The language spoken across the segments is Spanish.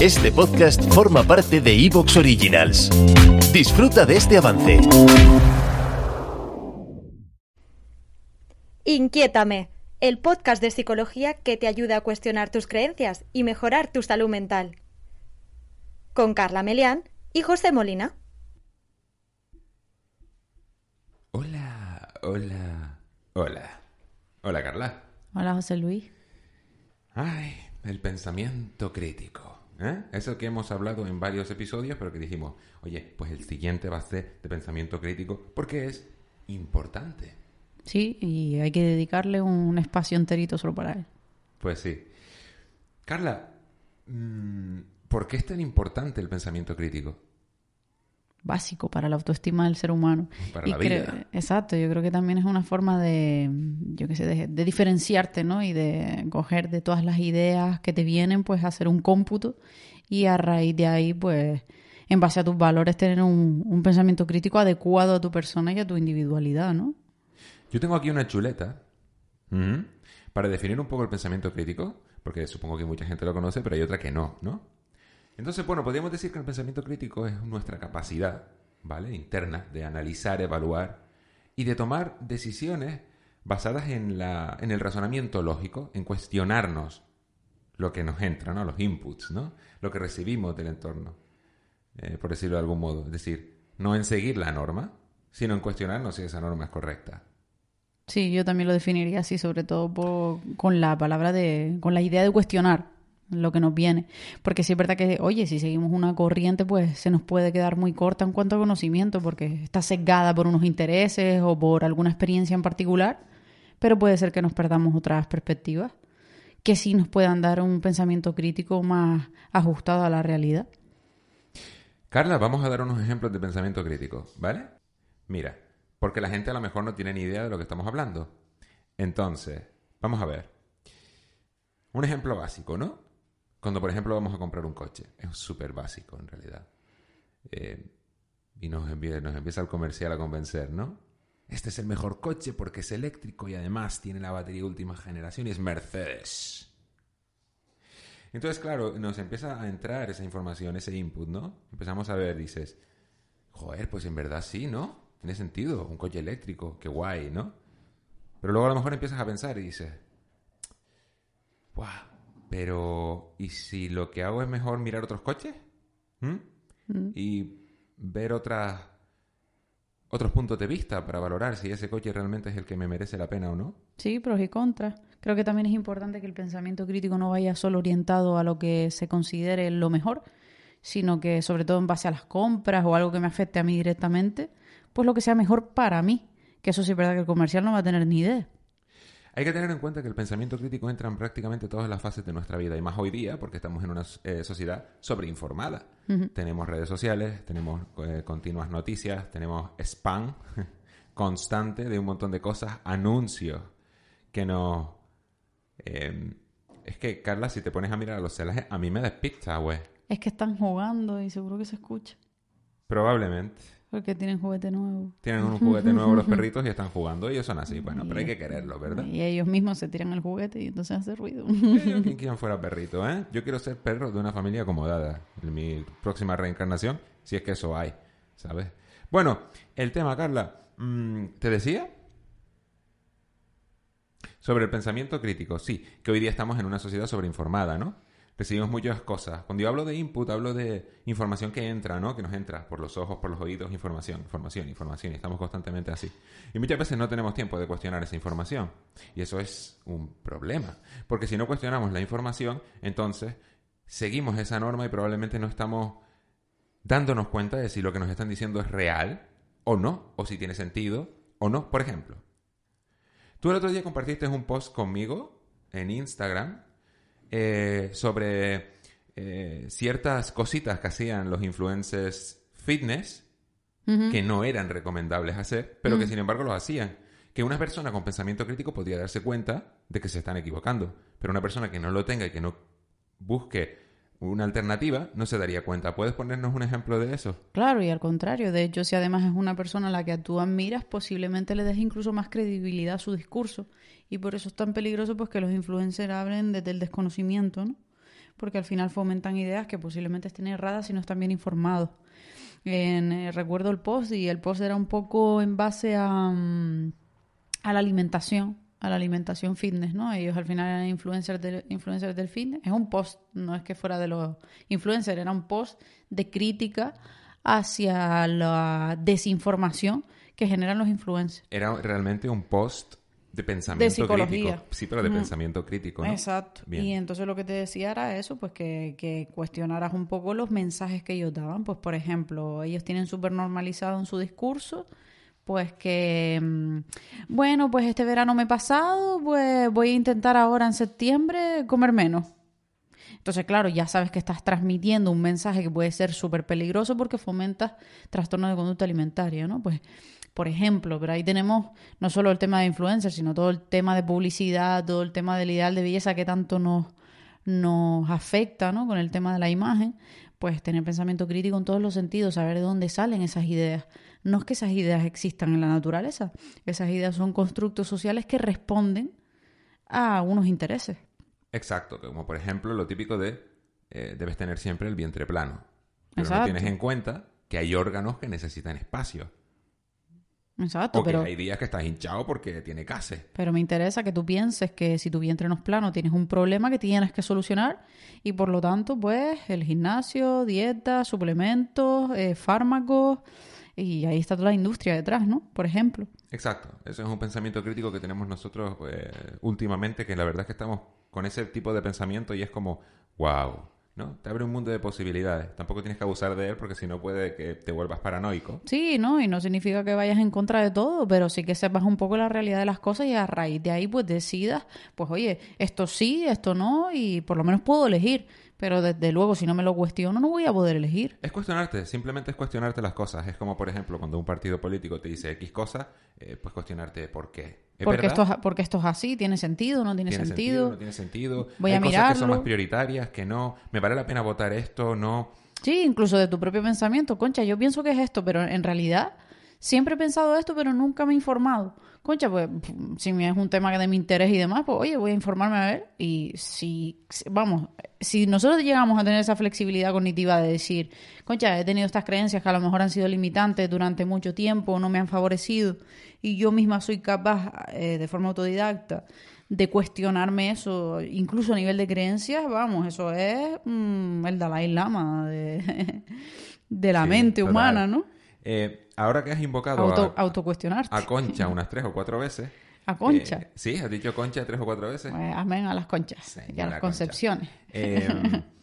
Este podcast forma parte de Evox Originals. Disfruta de este avance. Inquiétame, el podcast de psicología que te ayuda a cuestionar tus creencias y mejorar tu salud mental. Con Carla Melián y José Molina. Hola, hola, hola. Hola, Carla. Hola, José Luis. Ay, el pensamiento crítico. ¿Eh? Eso que hemos hablado en varios episodios, pero que dijimos, oye, pues el siguiente va a ser de pensamiento crítico porque es importante. Sí, y hay que dedicarle un espacio enterito solo para él. Pues sí. Carla, mm, ¿por qué es tan importante el pensamiento crítico? Básico para la autoestima del ser humano. Para Y la creo- vida. exacto, yo creo que también es una forma de, yo qué sé, de, de diferenciarte, ¿no? Y de coger de todas las ideas que te vienen, pues hacer un cómputo y a raíz de ahí, pues, en base a tus valores, tener un, un pensamiento crítico adecuado a tu persona y a tu individualidad, ¿no? Yo tengo aquí una chuleta para definir un poco el pensamiento crítico, porque supongo que mucha gente lo conoce, pero hay otra que no, ¿no? Entonces, bueno, podríamos decir que el pensamiento crítico es nuestra capacidad, ¿vale? Interna de analizar, evaluar y de tomar decisiones basadas en, la, en el razonamiento lógico, en cuestionarnos lo que nos entra, ¿no? Los inputs, ¿no? Lo que recibimos del entorno, eh, por decirlo de algún modo. Es decir, no en seguir la norma, sino en cuestionarnos si esa norma es correcta. Sí, yo también lo definiría así, sobre todo con la palabra de, con la idea de cuestionar lo que nos viene. Porque sí es verdad que, oye, si seguimos una corriente, pues se nos puede quedar muy corta en cuanto a conocimiento, porque está sesgada por unos intereses o por alguna experiencia en particular, pero puede ser que nos perdamos otras perspectivas que sí nos puedan dar un pensamiento crítico más ajustado a la realidad. Carla, vamos a dar unos ejemplos de pensamiento crítico, ¿vale? Mira, porque la gente a lo mejor no tiene ni idea de lo que estamos hablando. Entonces, vamos a ver. Un ejemplo básico, ¿no? Cuando, por ejemplo, vamos a comprar un coche. Es súper básico, en realidad. Eh, y nos, envía- nos empieza el comercial a convencer, ¿no? Este es el mejor coche porque es eléctrico y además tiene la batería última generación y es Mercedes. Entonces, claro, nos empieza a entrar esa información, ese input, ¿no? Empezamos a ver, dices, joder, pues en verdad sí, ¿no? Tiene sentido, un coche eléctrico, qué guay, ¿no? Pero luego a lo mejor empiezas a pensar y dices, ¡guau! Pero, ¿y si lo que hago es mejor mirar otros coches? ¿Mm? Y ver otras otros puntos de vista para valorar si ese coche realmente es el que me merece la pena o no. Sí, pros y contras. Creo que también es importante que el pensamiento crítico no vaya solo orientado a lo que se considere lo mejor, sino que sobre todo en base a las compras o algo que me afecte a mí directamente, pues lo que sea mejor para mí. Que eso sí es verdad que el comercial no va a tener ni idea. Hay que tener en cuenta que el pensamiento crítico entra en prácticamente todas las fases de nuestra vida y más hoy día porque estamos en una eh, sociedad sobreinformada. Tenemos redes sociales, tenemos eh, continuas noticias, tenemos spam constante de un montón de cosas, anuncios que nos... eh, es que, Carla, si te pones a mirar a los celajes, a mí me despista, güey. Es que están jugando y seguro que se escucha. Probablemente. Porque tienen juguete nuevo. Tienen un juguete nuevo los perritos y están jugando. Ellos son así, bueno, pero hay que quererlo, ¿verdad? Y ellos mismos se tiran el juguete y entonces hace ruido. Yo quien quien fuera perrito, ¿eh? Yo quiero ser perro de una familia acomodada. En mi próxima reencarnación, si es que eso hay, ¿sabes? Bueno, el tema, Carla, mm, ¿te decía? Sobre el pensamiento crítico, sí, que hoy día estamos en una sociedad sobreinformada, ¿no? Recibimos muchas cosas. Cuando yo hablo de input, hablo de información que entra, ¿no? Que nos entra por los ojos, por los oídos, información, información, información. Y estamos constantemente así. Y muchas veces no tenemos tiempo de cuestionar esa información. Y eso es un problema. Porque si no cuestionamos la información, entonces seguimos esa norma y probablemente no estamos dándonos cuenta de si lo que nos están diciendo es real o no, o si tiene sentido o no. Por ejemplo, tú el otro día compartiste un post conmigo en Instagram eh, sobre eh, ciertas cositas que hacían los influencers fitness que no eran recomendables hacer, pero que sin embargo los hacían. Que una persona con pensamiento crítico podría darse cuenta de que se están equivocando, pero una persona que no lo tenga y que no busque una alternativa no se daría cuenta. ¿Puedes ponernos un ejemplo de eso? Claro, y al contrario. De hecho, si además es una persona a la que tú admiras, posiblemente le des incluso más credibilidad a su discurso. Y por eso es tan peligroso pues que los influencers abren desde el desconocimiento, ¿no? Porque al final fomentan ideas que posiblemente estén erradas y no están bien informados. En, eh, recuerdo el post y el post era un poco en base a, mm, a la alimentación a la alimentación fitness, ¿no? Ellos al final eran influencers, influencers del fitness. Es un post, no es que fuera de los influencers, era un post de crítica hacia la desinformación que generan los influencers. Era realmente un post de pensamiento crítico. Sí, pero de pensamiento crítico. ¿no? Exacto. Y entonces lo que te decía era eso, pues que, que, cuestionaras un poco los mensajes que ellos daban. Pues, por ejemplo, ellos tienen súper normalizado en su discurso pues que, mm, bueno, pues este verano me he pasado, pues voy a intentar ahora en septiembre comer menos. Entonces, claro, ya sabes que estás transmitiendo un mensaje que puede ser súper peligroso porque fomentas trastorno de conducta alimentaria, ¿no? Pues, por ejemplo, pero ahí tenemos no solo el tema de influencers, sino todo el tema de publicidad, todo el tema del ideal de belleza que tanto nos, nos afecta, ¿no? Con el tema de la imagen, pues tener pensamiento crítico en todos los sentidos, saber de dónde salen esas ideas no es que esas ideas existan en la naturaleza, esas ideas son constructos sociales que responden a unos intereses. Exacto, como por ejemplo lo típico de eh, debes tener siempre el vientre plano. Pero no tienes en cuenta que hay órganos que necesitan espacio. Exacto, o que hay días que estás hinchado porque tiene case. Pero me interesa que tú pienses que si tu vientre no es plano tienes un problema que tienes que solucionar y por lo tanto, pues, el gimnasio, dieta, suplementos, eh, fármacos, y ahí está toda la industria detrás, ¿no? Por ejemplo. Exacto. Eso es un pensamiento crítico que tenemos nosotros pues, últimamente, que la verdad es que estamos con ese tipo de pensamiento y es como, wow, ¿no? Te abre un mundo de posibilidades. Tampoco tienes que abusar de él porque si no puede que te vuelvas paranoico. Sí, ¿no? Y no significa que vayas en contra de todo, pero sí que sepas un poco la realidad de las cosas y a raíz de ahí pues decidas, pues oye, esto sí, esto no y por lo menos puedo elegir. Pero desde luego, si no me lo cuestiono, no voy a poder elegir. Es cuestionarte, simplemente es cuestionarte las cosas. Es como, por ejemplo, cuando un partido político te dice X cosa, eh, pues cuestionarte por qué. Porque esto, es, porque esto es así, tiene sentido, no tiene, sentido? No tiene sentido. Voy Hay a cosas que son más prioritarias, que no. Me vale la pena votar esto, no. Sí, incluso de tu propio pensamiento. Concha, yo pienso que es esto, pero en realidad siempre he pensado esto, pero nunca me he informado. Concha, pues si es un tema que de mi interés y demás, pues oye, voy a informarme a ver. Y si, vamos, si nosotros llegamos a tener esa flexibilidad cognitiva de decir, concha, he tenido estas creencias que a lo mejor han sido limitantes durante mucho tiempo, no me han favorecido, y yo misma soy capaz, eh, de forma autodidacta, de cuestionarme eso, incluso a nivel de creencias, vamos, eso es mm, el Dalai Lama de, de la mente humana, ¿no? Eh, ahora que has invocado a, a Concha unas tres o cuatro veces. ¿A Concha? Eh, sí, has dicho Concha tres o cuatro veces. Pues, amén a las conchas y a las concepciones. Eh,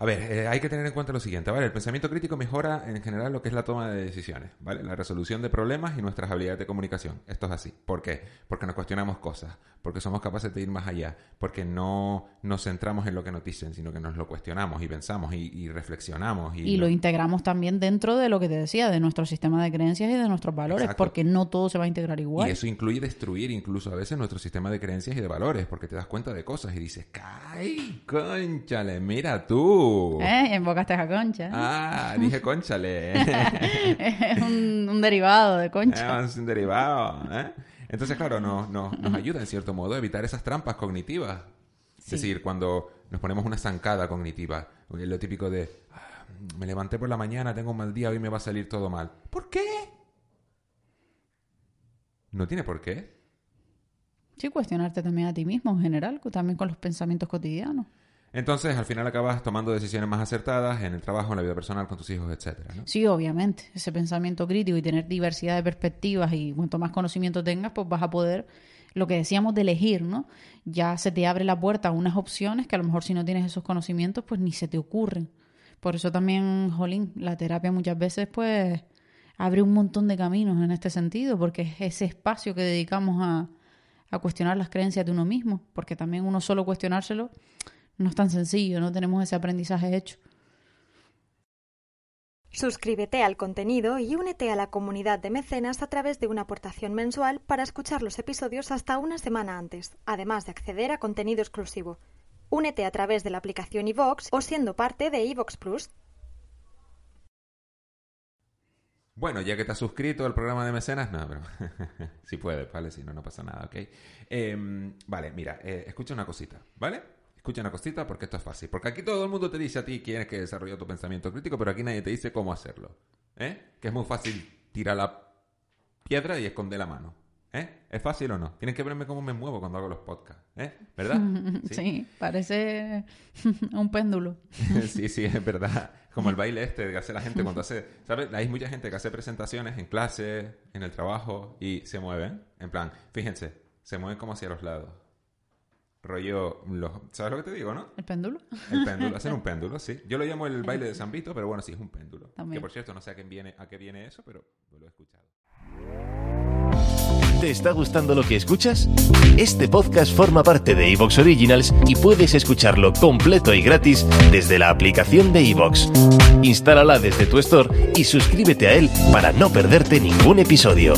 A ver, eh, hay que tener en cuenta lo siguiente, ¿vale? El pensamiento crítico mejora en general lo que es la toma de decisiones, ¿vale? La resolución de problemas y nuestras habilidades de comunicación. Esto es así. ¿Por qué? Porque nos cuestionamos cosas, porque somos capaces de ir más allá, porque no nos centramos en lo que nos dicen, sino que nos lo cuestionamos y pensamos y, reflexionamos. Y, lo... integramos también dentro de lo que te decía, de nuestro sistema de creencias y de nuestros valores, porque no todo se va a integrar igual. Y eso incluye destruir incluso a veces nuestro sistema de creencias y de valores, porque te das cuenta de cosas y dices, ¡ay, conchale, mira tú! ¿Eh? Invocaste a Concha. Ah, dije Conchale. es un, derivado de Concha. Es un derivado. ¿eh? Entonces, claro, nos, nos, ayuda en cierto modo a evitar esas trampas cognitivas. Es decir, cuando nos ponemos una zancada cognitiva, lo típico de, ah, me levanté por la mañana, tengo un mal día, hoy me va a salir todo mal. ¿Por qué? No tiene por qué. Sí, cuestionarte también a ti mismo en general, también con los pensamientos cotidianos. Entonces, al final acabas tomando decisiones más acertadas en el trabajo, en la vida personal, con tus hijos, etcétera. Sí, obviamente. Ese pensamiento crítico y tener diversidad de perspectivas y cuanto más conocimiento tengas, pues vas a poder, lo que decíamos de elegir, ¿no? Ya se te abre la puerta a unas opciones que a lo mejor si no tienes esos conocimientos, pues ni se te ocurren. Por eso también, Jolín, la terapia muchas veces, pues, abre un montón de caminos en este sentido, porque es ese espacio que dedicamos a, a cuestionar las creencias de uno mismo, porque también uno solo cuestionárselo no es tan sencillo, no tenemos ese aprendizaje hecho. Suscríbete al contenido y únete a la comunidad de mecenas a través de una aportación mensual para escuchar los episodios hasta una semana antes, además de acceder a contenido exclusivo. Únete a través de la aplicación iVox o siendo parte de iVox Plus. Bueno, ya que te has suscrito al programa de mecenas, no, pero si puedes, ¿vale? Si no, no pasa nada, ¿ok? Em, vale, mira, eh, escucha una cosita, ¿vale? Escucha una cosita porque esto es fácil. Porque aquí todo el mundo te dice a ti quién es que desarrolla tu pensamiento crítico, pero aquí nadie te dice cómo hacerlo. ¿Eh? Que es muy fácil tirar la piedra y esconder la mano. ¿Eh? ¿Es fácil o no? Tienen que verme cómo me muevo cuando hago los podcasts. ¿Eh? ¿Verdad? Sí, parece un péndulo. sí, sí, es verdad. Como el baile este que hace la gente cuando hace... ¿Sabes? Hay mucha gente que hace presentaciones en clase, en el trabajo y se mueven. En plan, fíjense, se mueven como hacia los lados. Rollo, los, ¿sabes lo que te digo, no? ¿El péndulo? El péndulo, hacer un péndulo, sí. Yo lo llamo el baile de San Vito, pero bueno, sí, es un péndulo. También. Que por cierto, no sé a qué viene, a qué viene eso, pero lo he escuchado. ¿Te está gustando lo que escuchas? Este podcast forma parte de Evox Originals y puedes escucharlo completo y gratis desde la aplicación de Evox. Instálala desde tu store y suscríbete a él para no perderte ningún episodio.